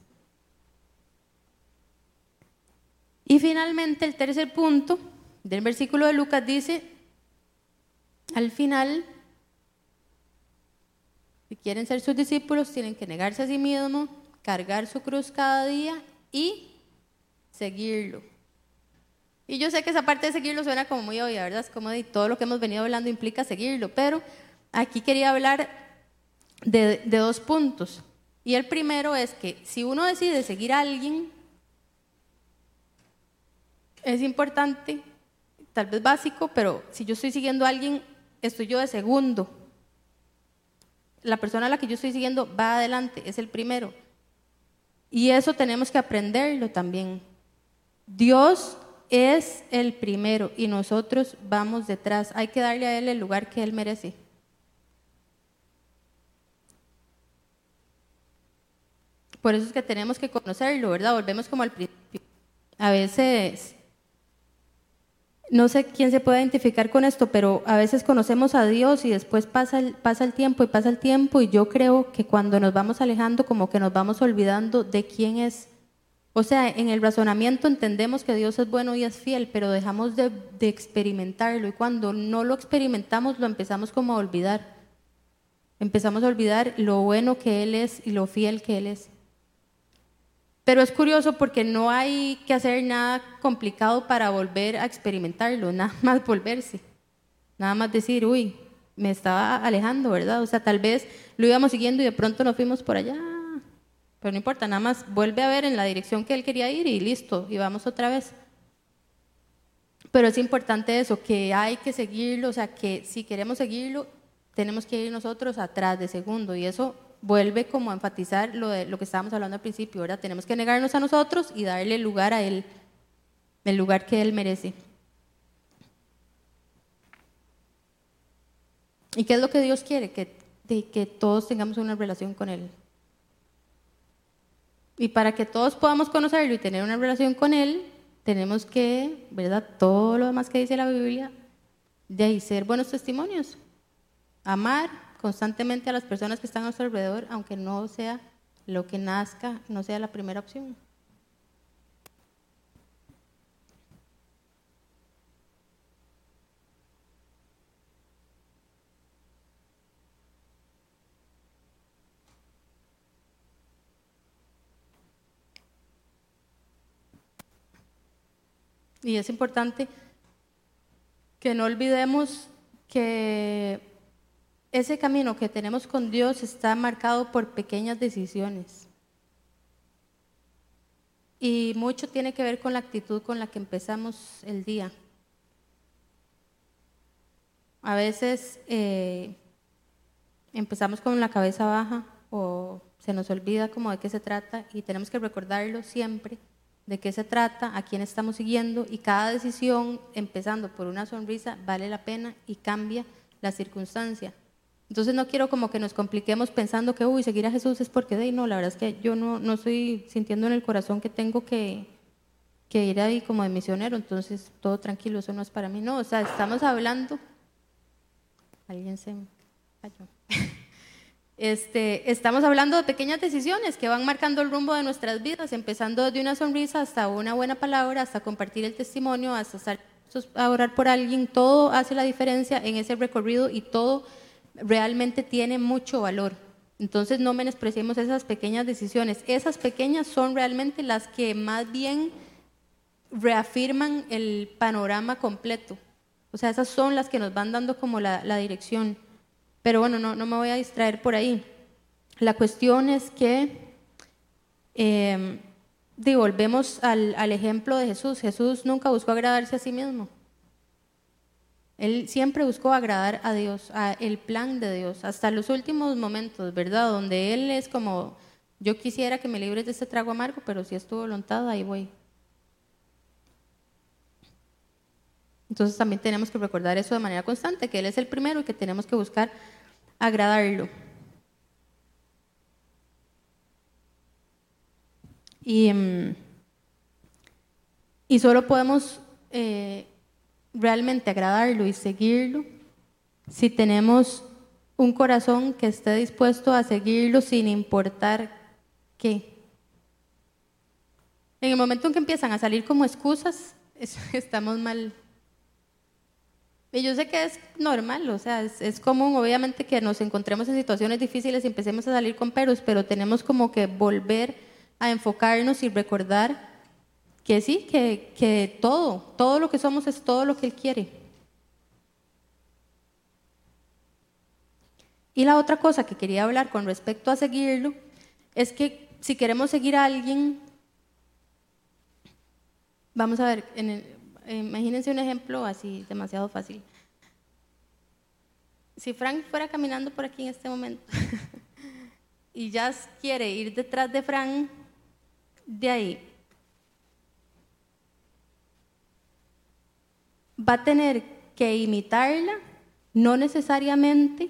Y finalmente el tercer punto del versículo de Lucas dice, al final, si quieren ser sus discípulos, tienen que negarse a sí mismos, cargar su cruz cada día y seguirlo. Y yo sé que esa parte de seguirlo suena como muy obvia, ¿verdad? Es como de todo lo que hemos venido hablando implica seguirlo, pero aquí quería hablar de, de dos puntos. Y el primero es que si uno decide seguir a alguien, es importante, tal vez básico, pero si yo estoy siguiendo a alguien, estoy yo de segundo. La persona a la que yo estoy siguiendo va adelante, es el primero. Y eso tenemos que aprenderlo también. Dios es el primero y nosotros vamos detrás. Hay que darle a Él el lugar que Él merece. Por eso es que tenemos que conocerlo, ¿verdad? Volvemos como al principio. A veces no sé quién se puede identificar con esto, pero a veces conocemos a Dios y después pasa el, pasa el tiempo y pasa el tiempo y yo creo que cuando nos vamos alejando como que nos vamos olvidando de quién es. O sea, en el razonamiento entendemos que Dios es bueno y es fiel, pero dejamos de, de experimentarlo y cuando no lo experimentamos lo empezamos como a olvidar. Empezamos a olvidar lo bueno que Él es y lo fiel que Él es. Pero es curioso porque no hay que hacer nada complicado para volver a experimentarlo, nada [laughs] más volverse, nada más decir, uy, me estaba alejando, ¿verdad? O sea, tal vez lo íbamos siguiendo y de pronto nos fuimos por allá, pero no importa, nada más vuelve a ver en la dirección que él quería ir y listo, y vamos otra vez. Pero es importante eso, que hay que seguirlo, o sea, que si queremos seguirlo, tenemos que ir nosotros atrás de segundo, y eso vuelve como a enfatizar lo, de, lo que estábamos hablando al principio, ¿verdad? Tenemos que negarnos a nosotros y darle lugar a Él, el lugar que Él merece. ¿Y qué es lo que Dios quiere? Que, de, que todos tengamos una relación con Él. Y para que todos podamos conocerlo y tener una relación con Él, tenemos que, ¿verdad? Todo lo demás que dice la Biblia, de ahí ser buenos testimonios. Amar, constantemente a las personas que están a su alrededor, aunque no sea lo que nazca, no sea la primera opción. Y es importante que no olvidemos que ese camino que tenemos con Dios está marcado por pequeñas decisiones. Y mucho tiene que ver con la actitud con la que empezamos el día. A veces eh, empezamos con la cabeza baja o se nos olvida como de qué se trata y tenemos que recordarlo siempre de qué se trata, a quién estamos siguiendo y cada decisión, empezando por una sonrisa, vale la pena y cambia la circunstancia. Entonces no quiero como que nos compliquemos pensando que, uy, seguir a Jesús es porque, de no, la verdad es que yo no, no estoy sintiendo en el corazón que tengo que, que ir ahí como de misionero, entonces todo tranquilo, eso no es para mí. No, o sea, estamos hablando, alguien se cayó. [laughs] Este, estamos hablando de pequeñas decisiones que van marcando el rumbo de nuestras vidas, empezando de una sonrisa hasta una buena palabra, hasta compartir el testimonio, hasta estar a orar por alguien, todo hace la diferencia en ese recorrido y todo realmente tiene mucho valor. Entonces no menospreciemos esas pequeñas decisiones. Esas pequeñas son realmente las que más bien reafirman el panorama completo. O sea, esas son las que nos van dando como la, dirección. Pero bueno, no, me voy a distraer por ahí. La cuestión es que eh, volvemos al, al ejemplo de Jesús. Jesús nunca buscó agradarse a sí mismo. Él siempre buscó agradar a Dios, a el plan de Dios, hasta los últimos momentos, ¿verdad? Donde Él es como, yo quisiera que me libres de este trago amargo, pero si es tu voluntad, ahí voy. Entonces también tenemos que recordar eso de manera constante, que Él es el primero y que tenemos que buscar agradarlo. Y, mm, y solo podemos eh, realmente agradarlo y seguirlo, si tenemos un corazón que esté dispuesto a seguirlo sin importar qué. En el momento en que empiezan a salir como excusas, [laughs] estamos mal. Y yo sé que es normal, o sea, es, es, común, obviamente, que nos encontremos en situaciones difíciles y empecemos a salir con peros, pero tenemos como que volver a enfocarnos y recordar que sí, que, que todo, todo lo que somos es todo lo que Él quiere. Y la otra cosa que quería hablar con respecto a seguirlo es que si queremos seguir a alguien, vamos a ver, en imagínense un ejemplo así demasiado fácil. Si Frank fuera caminando por aquí en este momento [laughs] y ya quiere ir detrás de Frank, de ahí va a tener que imitarla, no necesariamente.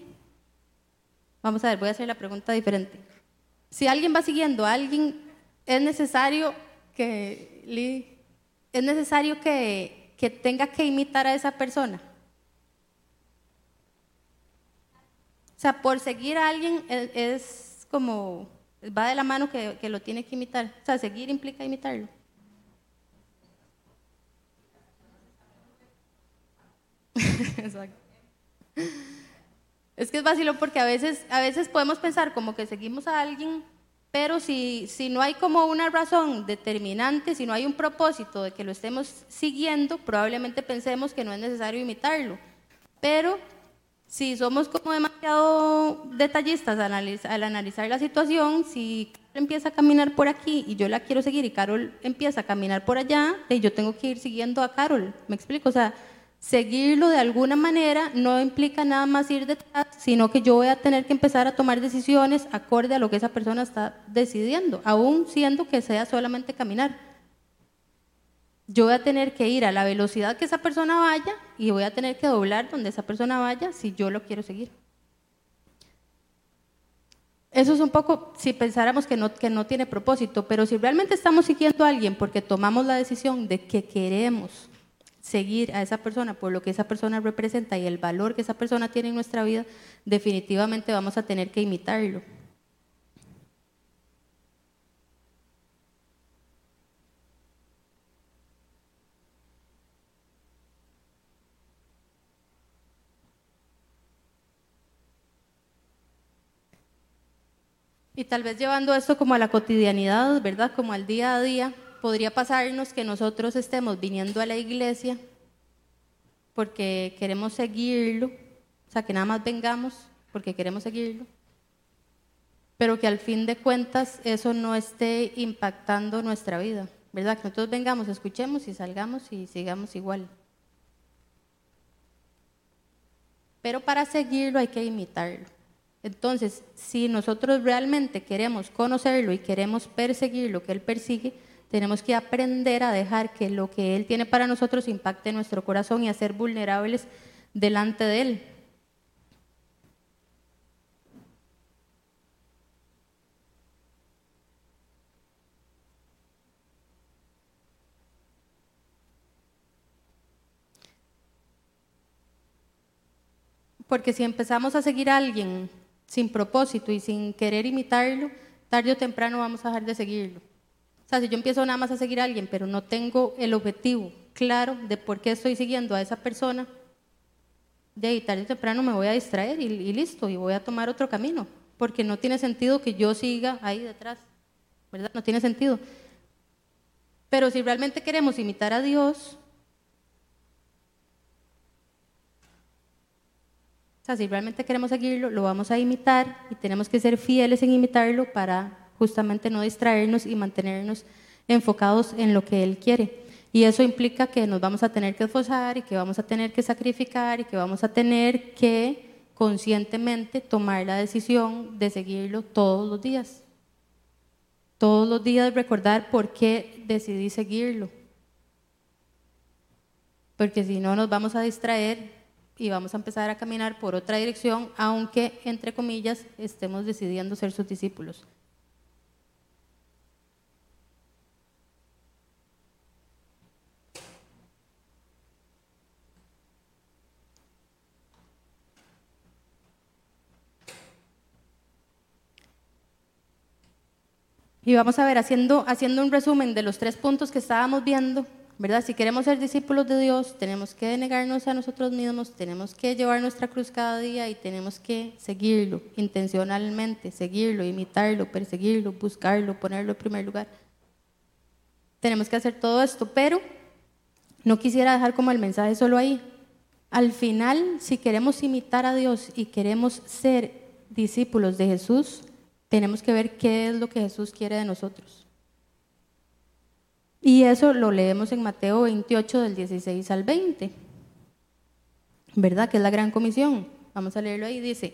Vamos a ver, voy a hacer la pregunta diferente. Si alguien va siguiendo a alguien, es necesario que, es necesario que, que tenga que imitar a esa persona. O sea, por seguir a alguien es, como, va de la mano que, que lo tiene que imitar. O sea, seguir implica imitarlo. [laughs] Es que es vacilo porque a veces, a veces podemos pensar como que seguimos a alguien, pero si, si no hay como una razón determinante, si no hay un propósito de que lo estemos siguiendo, probablemente pensemos que no es necesario imitarlo. Pero si somos como demasiado detallistas al al analizar la situación, si empieza a caminar por aquí y yo la quiero seguir y Carol empieza a caminar por allá, y yo tengo que ir siguiendo a Carol, ¿me explico? O sea, seguirlo de alguna manera no implica nada más ir detrás, sino que yo voy a tener que empezar a tomar decisiones acorde a lo que esa persona está decidiendo, aún siendo que sea solamente caminar. Yo voy a tener que ir a la velocidad que esa persona vaya y voy a tener que doblar donde esa persona vaya si yo lo quiero seguir. Eso es un poco si pensáramos que no, que no tiene propósito, pero si realmente estamos siguiendo a alguien porque tomamos la decisión de que queremos seguir a esa persona por lo que esa persona representa y el valor que esa persona tiene en nuestra vida, definitivamente vamos a tener que imitarlo. Y tal vez llevando esto como a la cotidianidad, ¿verdad? Como al día a día, podría pasarnos que nosotros estemos viniendo a la iglesia porque queremos seguirlo, o sea, que nada más vengamos porque queremos seguirlo, pero que al fin de cuentas eso no esté impactando nuestra vida, ¿verdad? Que nosotros vengamos, escuchemos y salgamos y sigamos igual. Pero para seguirlo hay que imitarlo. Entonces, si nosotros realmente queremos conocerlo y queremos perseguir lo que Él persigue, tenemos que aprender a dejar que lo que Él tiene para nosotros impacte nuestro corazón y a ser vulnerables delante de Él. Porque si empezamos a seguir a alguien sin propósito y sin querer imitarlo, tarde o temprano vamos a dejar de seguirlo. Sea, si yo empiezo nada más a seguir a alguien, pero no tengo el objetivo claro de por qué estoy siguiendo a esa persona, de ahí tarde o temprano me voy a distraer y, y listo, y voy a tomar otro camino, porque no tiene sentido que yo siga ahí detrás, ¿verdad? No tiene sentido. Pero si realmente queremos imitar a Dios, O sea, si realmente queremos seguirlo, lo vamos a imitar y tenemos que ser fieles en imitarlo para justamente no distraernos y mantenernos enfocados en lo que Él quiere. Y eso implica que nos vamos a tener que esforzar y que vamos a tener que sacrificar y que vamos a tener que conscientemente tomar la decisión de seguirlo todos los días. Todos los días recordar por qué decidí seguirlo. Porque si no nos vamos a distraer y vamos a empezar a caminar por otra dirección, aunque, entre comillas, estemos decidiendo ser sus discípulos. Y vamos a ver, haciendo, haciendo un resumen de los tres puntos que estábamos viendo, ¿verdad? Si queremos ser discípulos de Dios, tenemos que negarnos a nosotros mismos, tenemos que llevar nuestra cruz cada día y tenemos que seguirlo intencionalmente, seguirlo, imitarlo, perseguirlo, buscarlo, ponerlo en primer lugar. Tenemos que hacer todo esto, pero no quisiera dejar como el mensaje solo ahí. Al final, si queremos imitar a Dios y queremos ser discípulos de Jesús, tenemos que ver qué es lo que Jesús quiere de nosotros. Y eso lo leemos en Mateo 28 del 16 al 20, ¿verdad? Que es la gran comisión. Vamos a leerlo ahí. Dice,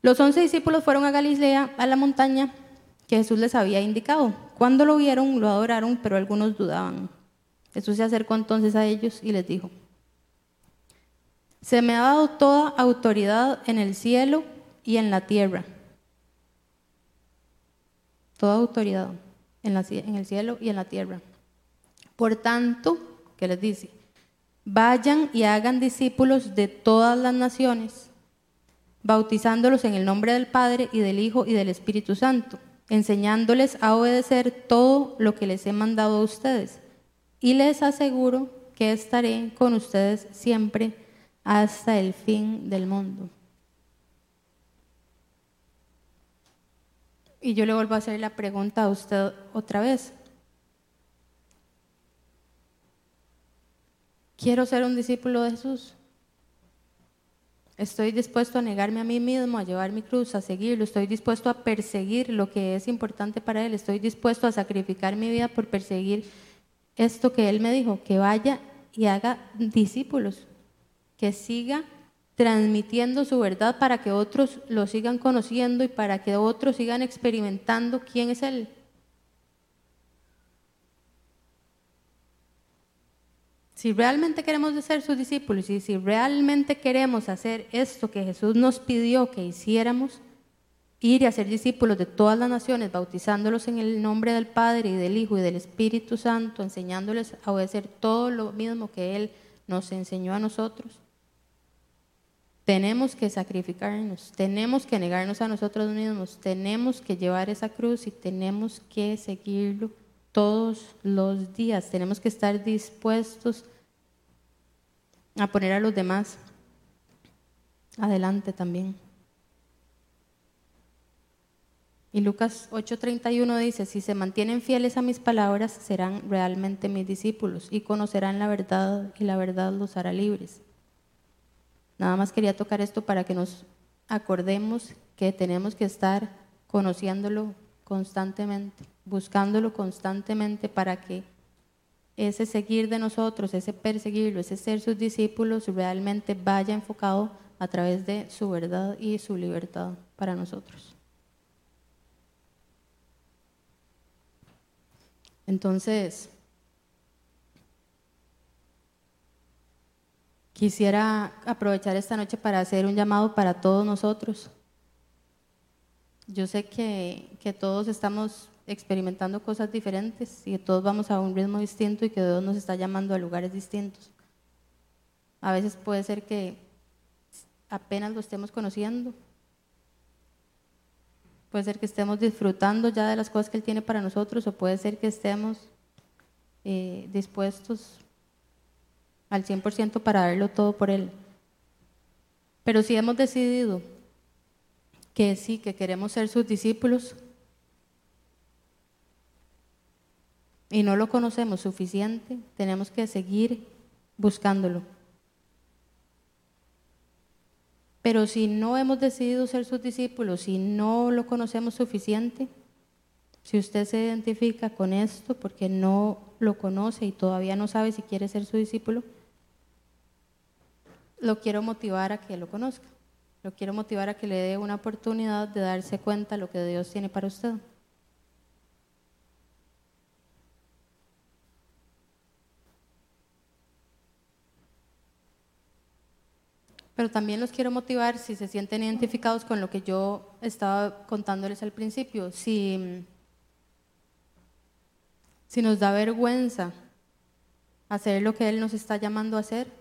los once discípulos fueron a Galilea, a la montaña que Jesús les había indicado. Cuando lo vieron, lo adoraron, pero algunos dudaban. Jesús se acercó entonces a ellos y les dijo, se me ha dado toda autoridad en el cielo y en la tierra. Toda autoridad en, en el cielo y en la tierra. Por tanto, ¿qué les dice? Vayan y hagan discípulos de todas las naciones, bautizándolos en el nombre del Padre y del Hijo y del Espíritu Santo, enseñándoles a obedecer todo lo que les he mandado a ustedes. Y les aseguro que estaré con ustedes siempre hasta el fin del mundo. Y yo le vuelvo a hacer la pregunta a usted otra vez. Quiero ser un discípulo de Jesús. Estoy dispuesto a negarme a mí mismo, a llevar mi cruz, a seguirlo. Estoy dispuesto a perseguir lo que es importante para Él. Estoy dispuesto a sacrificar mi vida por perseguir esto que Él me dijo, que vaya y haga discípulos, que siga transmitiendo su verdad para que otros lo sigan conociendo y para que otros sigan experimentando quién es Él. Si realmente queremos ser sus discípulos y si realmente queremos hacer esto que Jesús nos pidió que hiciéramos, ir y hacer discípulos de todas las naciones, bautizándolos en el nombre del Padre y del Hijo y del Espíritu Santo, enseñándoles a obedecer todo lo mismo que Él nos enseñó a nosotros, tenemos que sacrificarnos, tenemos que negarnos a nosotros mismos, tenemos que llevar esa cruz y tenemos que seguirlo todos los días. Tenemos que estar dispuestos a poner a los demás adelante también. Y Lucas 8:31 dice, si se mantienen fieles a mis palabras, serán realmente mis discípulos y conocerán la verdad y la verdad los hará libres. Nada más quería tocar esto para que nos acordemos que tenemos que estar conociéndolo constantemente, buscándolo constantemente para que ese seguir de nosotros, ese perseguirlo, ese ser sus discípulos realmente vaya enfocado a través de su verdad y su libertad para nosotros. Entonces, quisiera aprovechar esta noche para hacer un llamado para todos nosotros. Yo sé que, que todos estamos experimentando cosas diferentes y que todos vamos a un ritmo distinto y que Dios nos está llamando a lugares distintos. A veces puede ser que apenas lo estemos conociendo. Puede ser que estemos disfrutando ya de las cosas que Él tiene para nosotros o puede ser que estemos eh, dispuestos al 100% para darlo todo por Él. Pero si hemos decidido que sí, que queremos ser sus discípulos y no lo conocemos suficiente, tenemos que seguir buscándolo. Pero si no hemos decidido ser sus discípulos, si no lo conocemos suficiente, si usted se identifica con esto porque no lo conoce y todavía no sabe si quiere ser su discípulo, lo quiero motivar a que lo conozca. Lo quiero motivar a que le dé una oportunidad de darse cuenta de lo que Dios tiene para usted. Pero también los quiero motivar si se sienten identificados con lo que yo estaba contándoles al principio. Si, si nos da vergüenza hacer lo que Él nos está llamando a hacer,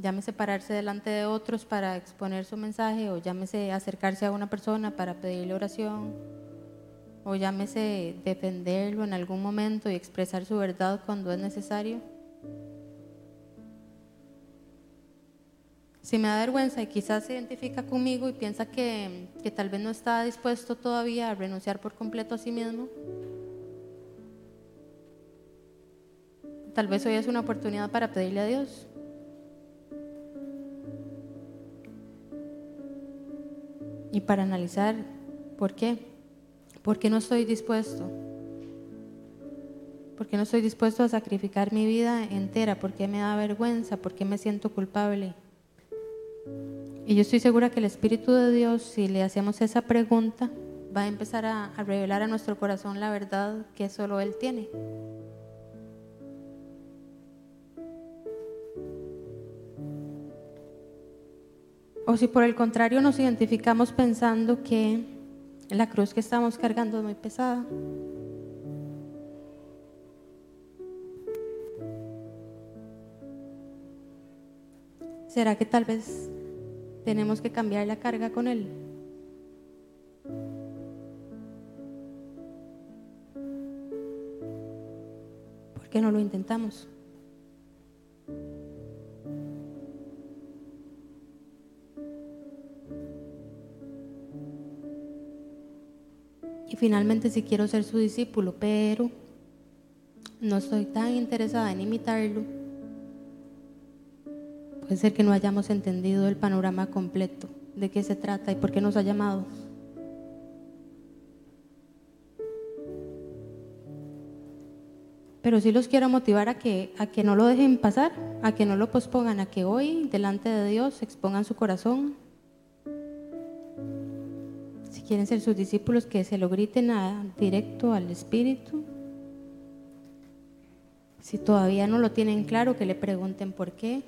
llámese pararse delante de otros para exponer su mensaje, o llámese acercarse a una persona para pedirle oración, o llámese defenderlo en algún momento y expresar su verdad cuando es necesario. Si me da vergüenza y quizás se identifica conmigo y piensa que, que tal vez no está dispuesto todavía a renunciar por completo a sí mismo, tal vez hoy es una oportunidad para pedirle a Dios. Y para analizar por qué, por qué no estoy dispuesto, por qué no estoy dispuesto a sacrificar mi vida entera, por qué me da vergüenza, por qué me siento culpable. Y yo estoy segura que el Espíritu de Dios, si le hacemos esa pregunta, va a empezar a, revelar a nuestro corazón la verdad que solo Él tiene. O si por el contrario nos identificamos pensando que la cruz que estamos cargando es muy pesada. ¿Será que tal vez tenemos que cambiar la carga con Él. ¿Por qué no lo intentamos? Finalmente si quiero ser su discípulo, pero no estoy tan interesada en imitarlo, Puede ser que no hayamos entendido el panorama completo de qué se trata y por qué nos ha llamado. Pero sí los quiero motivar a que, a que no lo dejen pasar, a que no lo pospongan, a que hoy delante de Dios expongan su corazón. Quieren ser sus discípulos, que se lo griten directo al Espíritu. Si todavía no lo tienen claro, que le pregunten por qué.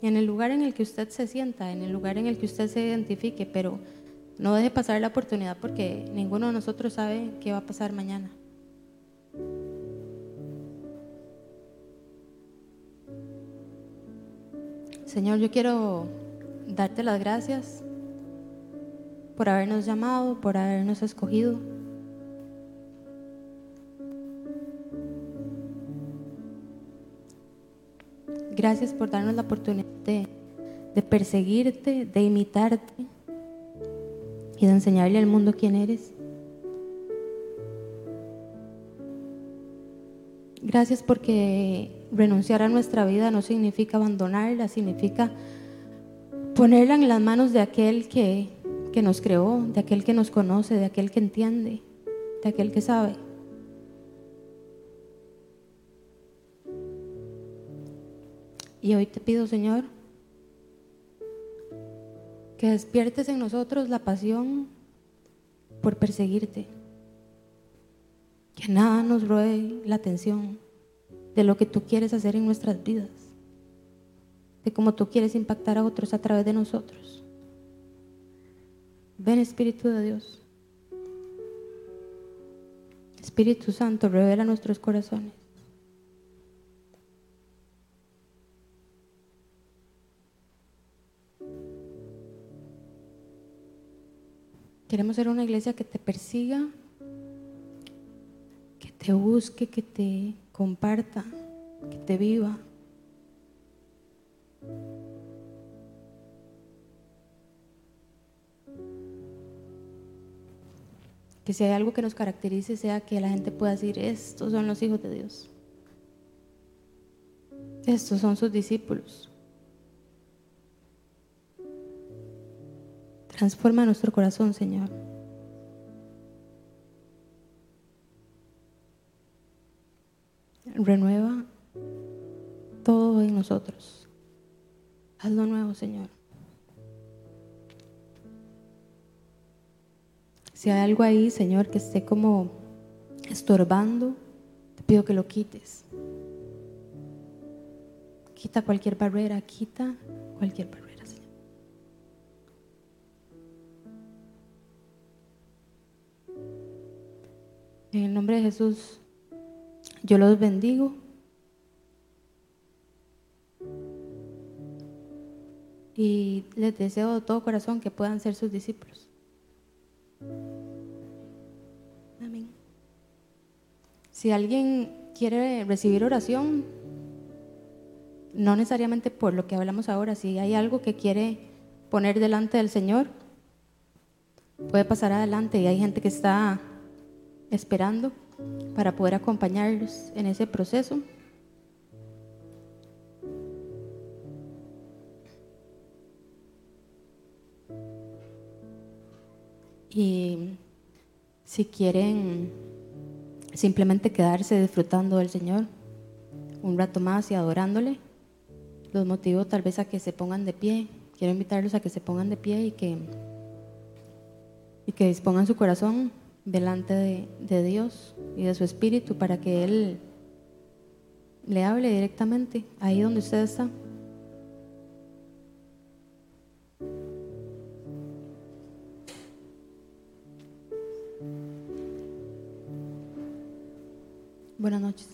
en el lugar en el que usted se sienta, en el lugar en el que usted se identifique, pero no deje pasar la oportunidad porque ninguno de nosotros sabe qué va a pasar mañana. Señor, yo quiero darte las gracias por habernos llamado, por habernos escogido. Gracias por darnos la oportunidad de, perseguirte, de imitarte y de enseñarle al mundo quién eres. Gracias porque renunciar a nuestra vida no significa abandonarla, significa ponerla en las manos de aquel que, que nos creó, de aquel que nos conoce, de aquel que entiende, de aquel que sabe. Y hoy te pido, Señor, que despiertes en nosotros la pasión por perseguirte. Que nada nos robe la atención de lo que tú quieres hacer en nuestras vidas, de cómo tú quieres impactar a otros a través de nosotros. Ven Espíritu de Dios. Espíritu Santo, revela nuestros corazones. Queremos ser una iglesia que te persiga, que te busque, que te comparta, que te viva. Que si hay algo que nos caracterice sea que la gente pueda decir, estos son los hijos de Dios. Estos son sus discípulos. Transforma nuestro corazón, Señor. Renueva todo en nosotros. Hazlo nuevo, Señor. Si hay algo ahí, Señor, que esté como estorbando, te pido que lo quites. Quita cualquier barrera, quita cualquier barrera. En el nombre de Jesús, yo los bendigo. Y les deseo de todo corazón que puedan ser sus discípulos. Amén. Si alguien quiere recibir oración, no necesariamente por lo que hablamos ahora, si hay algo que quiere poner delante del Señor, puede pasar adelante y hay gente que está esperando para poder acompañarlos en ese proceso. Y si quieren simplemente quedarse disfrutando del Señor un rato más y adorándole, los motivo tal vez a que se pongan de pie. Quiero invitarlos a que se pongan de pie y que, y que dispongan su corazón delante de, Dios y de su Espíritu para que Él le hable directamente ahí donde usted está. Boa noite.